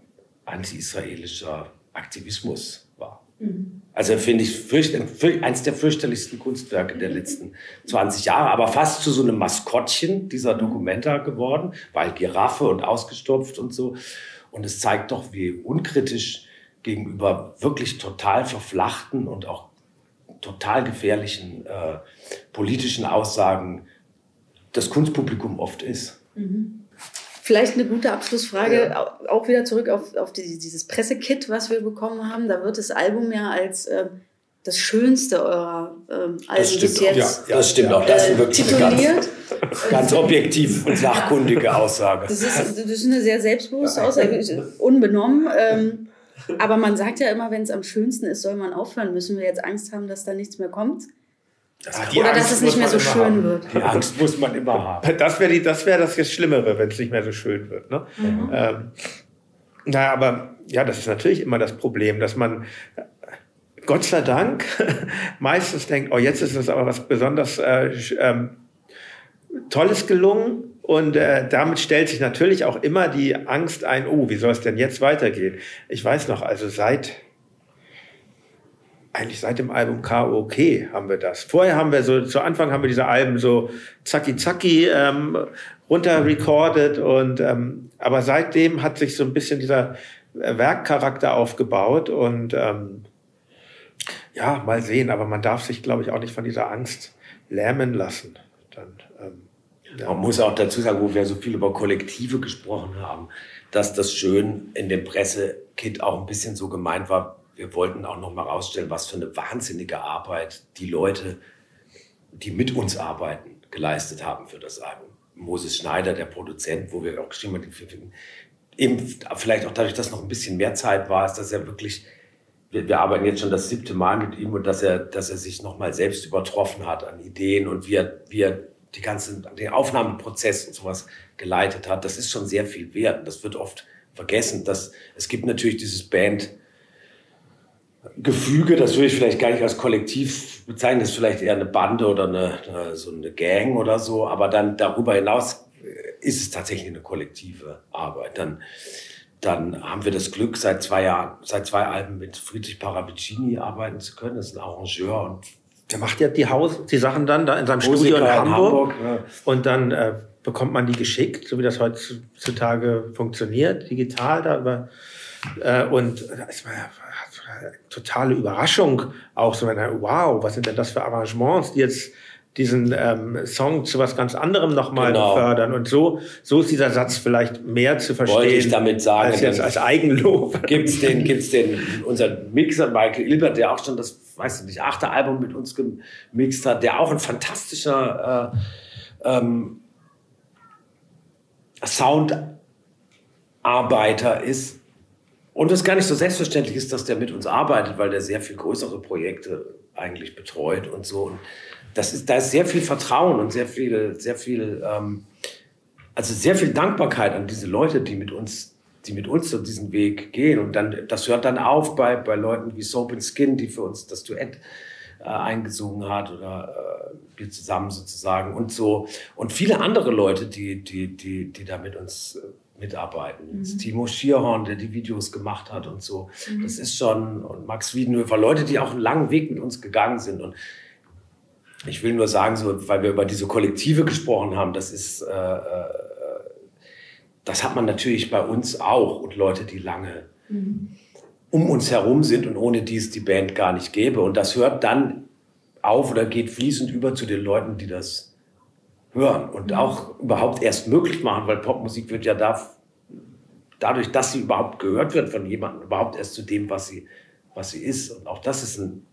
anti-israelischer Aktivismus. Also finde ich fürcht, eins der fürchterlichsten Kunstwerke der letzten 20 Jahre, aber fast zu so einem Maskottchen dieser Dokumenta geworden, weil Giraffe und ausgestopft und so. Und es zeigt doch, wie unkritisch gegenüber wirklich total verflachten und auch total gefährlichen äh, politischen Aussagen das Kunstpublikum oft ist. Mhm. Vielleicht eine gute Abschlussfrage, ja. auch wieder zurück auf, auf die, dieses Pressekit, was wir bekommen haben. Da wird das Album ja als äh, das Schönste eurer ähm, Alben Das stimmt bis auch. jetzt Ja, das stimmt auch. Das ist wirklich tituliert. ganz, ganz objektiv und sachkundige Aussage. Das ist, das ist eine sehr selbstbewusste Aussage, unbenommen. Ähm, aber man sagt ja immer, wenn es am schönsten ist, soll man aufhören. Müssen wir jetzt Angst haben, dass da nichts mehr kommt? Ah, die Oder Angst dass es nicht mehr so schön haben. wird? Die Angst muss man immer haben. Das wäre das, wär das jetzt Schlimmere, wenn es nicht mehr so schön wird. Ne? Ähm, naja, aber ja, das ist natürlich immer das Problem, dass man Gott sei Dank meistens denkt, oh, jetzt ist es aber was besonders äh, ähm, Tolles gelungen. Und äh, damit stellt sich natürlich auch immer die Angst ein, oh, wie soll es denn jetzt weitergehen? Ich weiß noch, also seit eigentlich seit dem Album KOK haben wir das. Vorher haben wir so, zu Anfang haben wir diese Alben so zacki zacki ähm, runter recorded und ähm, aber seitdem hat sich so ein bisschen dieser äh, Werkcharakter aufgebaut und ähm, ja, mal sehen, aber man darf sich, glaube ich, auch nicht von dieser Angst lähmen lassen. Dann, ähm, ja. Man muss auch dazu sagen, wo wir so viel über Kollektive gesprochen haben, dass das schön in dem Pressekit auch ein bisschen so gemeint war. Wir wollten auch noch mal rausstellen, was für eine wahnsinnige Arbeit die Leute, die mit uns arbeiten, geleistet haben für das Album. Moses Schneider, der Produzent, wo wir auch geschrieben haben, wir eben vielleicht auch dadurch, dass noch ein bisschen mehr Zeit war, ist das ja wirklich, wir, wir arbeiten jetzt schon das siebte Mal mit ihm und dass er, dass er sich nochmal selbst übertroffen hat an Ideen und wie er, wie er die ganzen, den Aufnahmeprozess und sowas geleitet hat, das ist schon sehr viel wert. Und das wird oft vergessen, dass es gibt natürlich dieses Band, Gefüge, das würde ich vielleicht gar nicht als Kollektiv bezeichnen, das ist vielleicht eher eine Bande oder eine, so eine Gang oder so, aber dann darüber hinaus äh, ist es tatsächlich eine kollektive Arbeit. Dann, dann haben wir das Glück, seit zwei Jahren, seit zwei Alben mit Friedrich Paravicini arbeiten zu können. Das ist ein Arrangeur und Der macht ja die Haus, die Sachen dann da in seinem Musiker Studio in in Hamburg. Hamburg, ja. Und dann äh, bekommt man die geschickt, so wie das heutzutage funktioniert, digital da über. Äh, und das war ja eine totale Überraschung, auch so, wenn er, wow, was sind denn das für Arrangements, die jetzt diesen ähm, Song zu was ganz anderem nochmal Genau. fördern. Und so, so ist dieser Satz vielleicht mehr zu verstehen, Wollte ich damit sagen, als jetzt als Eigenlob. gibt's den, gibt's den, unser Mixer Michael Ilbert, der auch schon das, weiß ich nicht, achte Album mit uns gemixt hat, der auch ein fantastischer äh, ähm, Soundarbeiter ist. Und es gar nicht so selbstverständlich ist, dass der mit uns arbeitet, weil der sehr viel größere Projekte eigentlich betreut und so. Und das ist, da ist sehr viel Vertrauen und sehr viel, sehr viel, ähm, also sehr viel Dankbarkeit an diese Leute, die mit uns, die mit uns so diesen Weg gehen. Und dann, das hört dann auf bei, bei Leuten wie Soap and Skin, die für uns das Duett äh, eingesungen hat oder äh, wir zusammen sozusagen und so. Und viele andere Leute, die, die, die, die da mit uns äh, mitarbeiten. Jetzt Timo Schierhorn, der die Videos gemacht hat und so. Das ist schon, und Max Wiedenhöfer, Leute, die auch einen langen Weg mit uns gegangen sind. Und ich will nur sagen, so, weil wir über diese Kollektive gesprochen haben, das ist, äh, äh, das hat man natürlich bei uns auch und Leute, die lange um uns herum sind und ohne die es die Band gar nicht gäbe. Und das hört dann auf oder geht fließend über zu den Leuten, die das hören und auch überhaupt erst möglich machen, weil Popmusik wird ja da, dadurch, dass sie überhaupt gehört wird von jemandem, überhaupt erst zu dem, was sie, was sie ist. Und auch das ist ein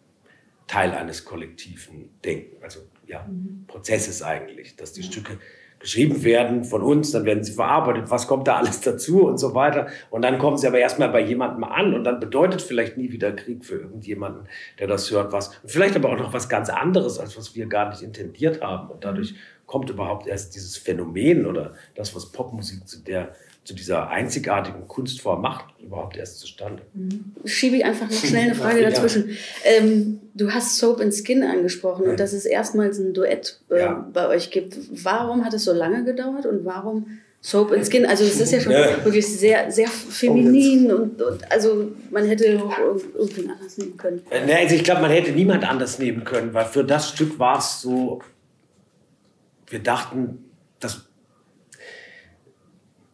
Teil eines kollektiven Denken, also ja, Prozesses eigentlich, dass die Stücke geschrieben werden von uns, dann werden sie verarbeitet, was kommt da alles dazu und so weiter. Und dann kommen sie aber erstmal bei jemandem an und dann bedeutet vielleicht nie wieder Krieg für irgendjemanden, der das hört, was, und vielleicht aber auch noch was ganz anderes, als was wir gar nicht intendiert haben. Und dadurch kommt überhaupt erst dieses Phänomen oder das, was Popmusik zu der, zu dieser einzigartigen Kunstform macht, überhaupt erst zustande. Schiebe ich einfach noch schnell eine Frage Ja. dazwischen. Ähm, du hast Soap and Skin angesprochen und dass es erstmals ein Duett äh, Ja. bei euch gibt. Warum hat es so lange gedauert und warum Soap and Skin? Also es ist ja schon Ja. wirklich sehr, sehr feminin und, und also man hätte auch irg- irgendwen anders nehmen können. Äh, also ich glaube, man hätte niemand anders nehmen können, weil für das Stück war es so, wir dachten, das,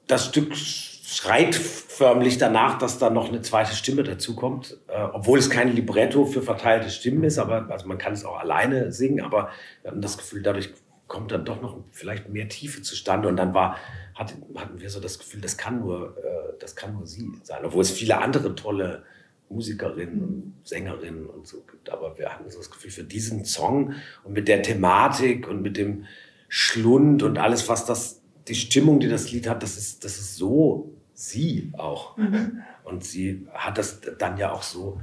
das Stück schreit förmlich danach, dass da noch eine zweite Stimme dazukommt, äh, obwohl es kein Libretto für verteilte Stimmen ist, aber also man kann es auch alleine singen, aber wir hatten das Gefühl, dadurch kommt dann doch noch vielleicht mehr Tiefe zustande und dann war, hatten, hatten wir so das Gefühl, das kann nur, äh, das kann nur sie sein, obwohl es viele andere tolle Musikerinnen Sängerinnen und so gibt. Aber wir hatten so das Gefühl, für diesen Song und mit der Thematik und mit dem Schlund und alles, was das, die Stimmung, die das Lied hat, das ist, das ist so sie auch. Mhm. Und sie hat das dann ja auch so,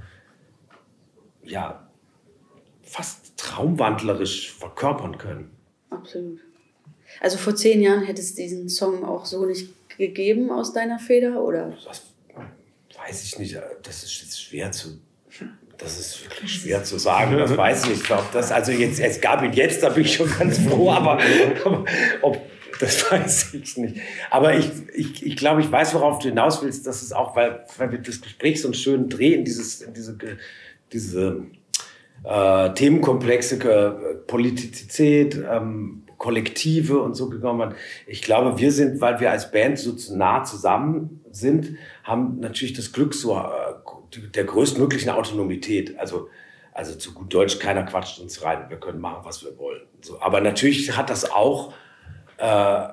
ja, fast traumwandlerisch verkörpern können. Absolut. Also vor zehn Jahren hätte es diesen Song auch so nicht gegeben aus deiner Feder, oder? Das weiß ich nicht. Das ist jetzt schwer zu. Das ist wirklich schwer zu sagen. Das weiß ich nicht. Ich glaube, das, also jetzt, es gab ihn jetzt, da bin ich schon ganz froh, aber, aber ob, das weiß ich nicht. Aber ich, ich, ich glaube, ich weiß, worauf du hinaus willst. Das ist auch, weil, weil wir das Gespräch so einen schönen Dreh in dieses, in diese, diese äh, Themenkomplexe, äh, Politizität, ähm, Kollektive und so gekommen hat. Ich glaube, wir sind, weil wir als Band so nah zusammen sind, haben natürlich das Glück so äh, der größtmöglichen Autonomität. Also, also zu gut Deutsch, keiner quatscht uns rein. Wir können machen, was wir wollen. So, aber natürlich hat das auch, äh,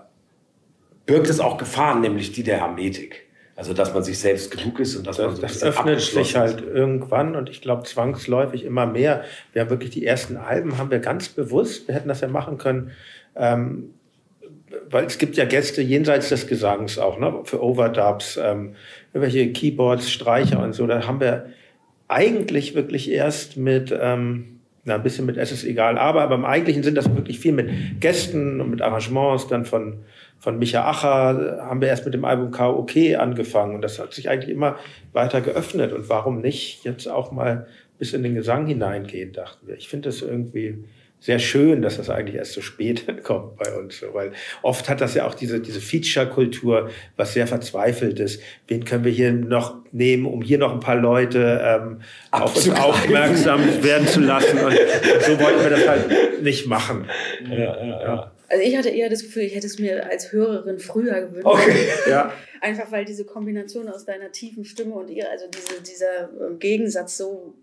birgt es auch Gefahren, nämlich die der Hermetik. Also, dass man sich selbst genug ist und dass das, man so Das öffnet sich halt irgendwann und ich glaube zwangsläufig immer mehr. Wir haben wirklich die ersten Alben, haben wir ganz bewusst, wir hätten das ja machen können, ähm, weil es gibt ja Gäste jenseits des Gesangs auch, ne, für Overdubs, ähm, irgendwelche Keyboards, Streicher und so. Da haben wir eigentlich wirklich erst mit, ähm, na, ein bisschen mit Es ist egal, aber, aber im eigentlichen sind das wirklich viel mit Gästen und mit Arrangements dann von von Micha Acher haben wir erst mit dem Album KOK angefangen und das hat sich eigentlich immer weiter geöffnet. Und warum nicht jetzt auch mal bis in den Gesang hineingehen, dachten wir. Ich finde das irgendwie sehr schön, dass das eigentlich erst so spät kommt bei uns, weil oft hat das ja auch diese, diese Feature-Kultur, was sehr verzweifelt ist. Wen können wir hier noch nehmen, um hier noch ein paar Leute ähm, auf uns aufmerksam werden zu lassen? Und, und so wollten wir das halt nicht machen. Ja, ja, ja. Also ich hatte eher das Gefühl, ich hätte es mir als Hörerin früher gewünscht. Okay. Ja. Einfach weil diese Kombination aus deiner tiefen Stimme und ihr, also diese, dieser ähm, Gegensatz so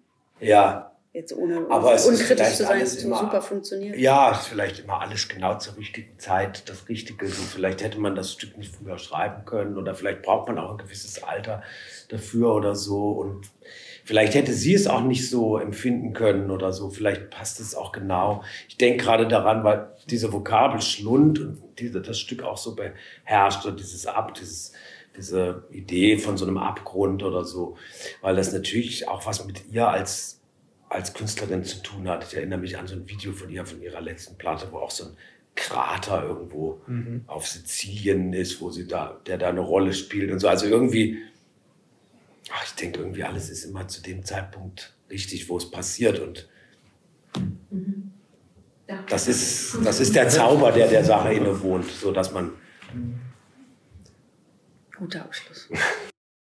ja. Jetzt ohne Aber unkritisch zu sein, so immer, super funktioniert. Ja, es ist vielleicht immer alles genau zur richtigen Zeit, das Richtige. So, vielleicht hätte man das Stück nicht früher schreiben können oder vielleicht braucht man auch ein gewisses Alter dafür oder so. Und Vielleicht hätte sie es auch nicht so empfinden können oder so. Vielleicht passt es auch genau. Ich denke gerade daran, weil diese Vokabel Schlund und diese, das Stück auch so beherrscht und dieses Ab, dieses, diese Idee von so einem Abgrund oder so, weil das natürlich auch was mit ihr als, als Künstlerin zu tun hat. Ich erinnere mich an so ein Video von ihr, von ihrer letzten Platte, wo auch so ein Krater irgendwo mhm. auf Sizilien ist, wo sie da, der da eine Rolle spielt und so. Also irgendwie, ach, ich denke irgendwie, alles ist immer zu dem Zeitpunkt richtig, wo es passiert. Und mhm. das, ist, das ist der Zauber, der der Sache innewohnt, so dass man. Guter Abschluss.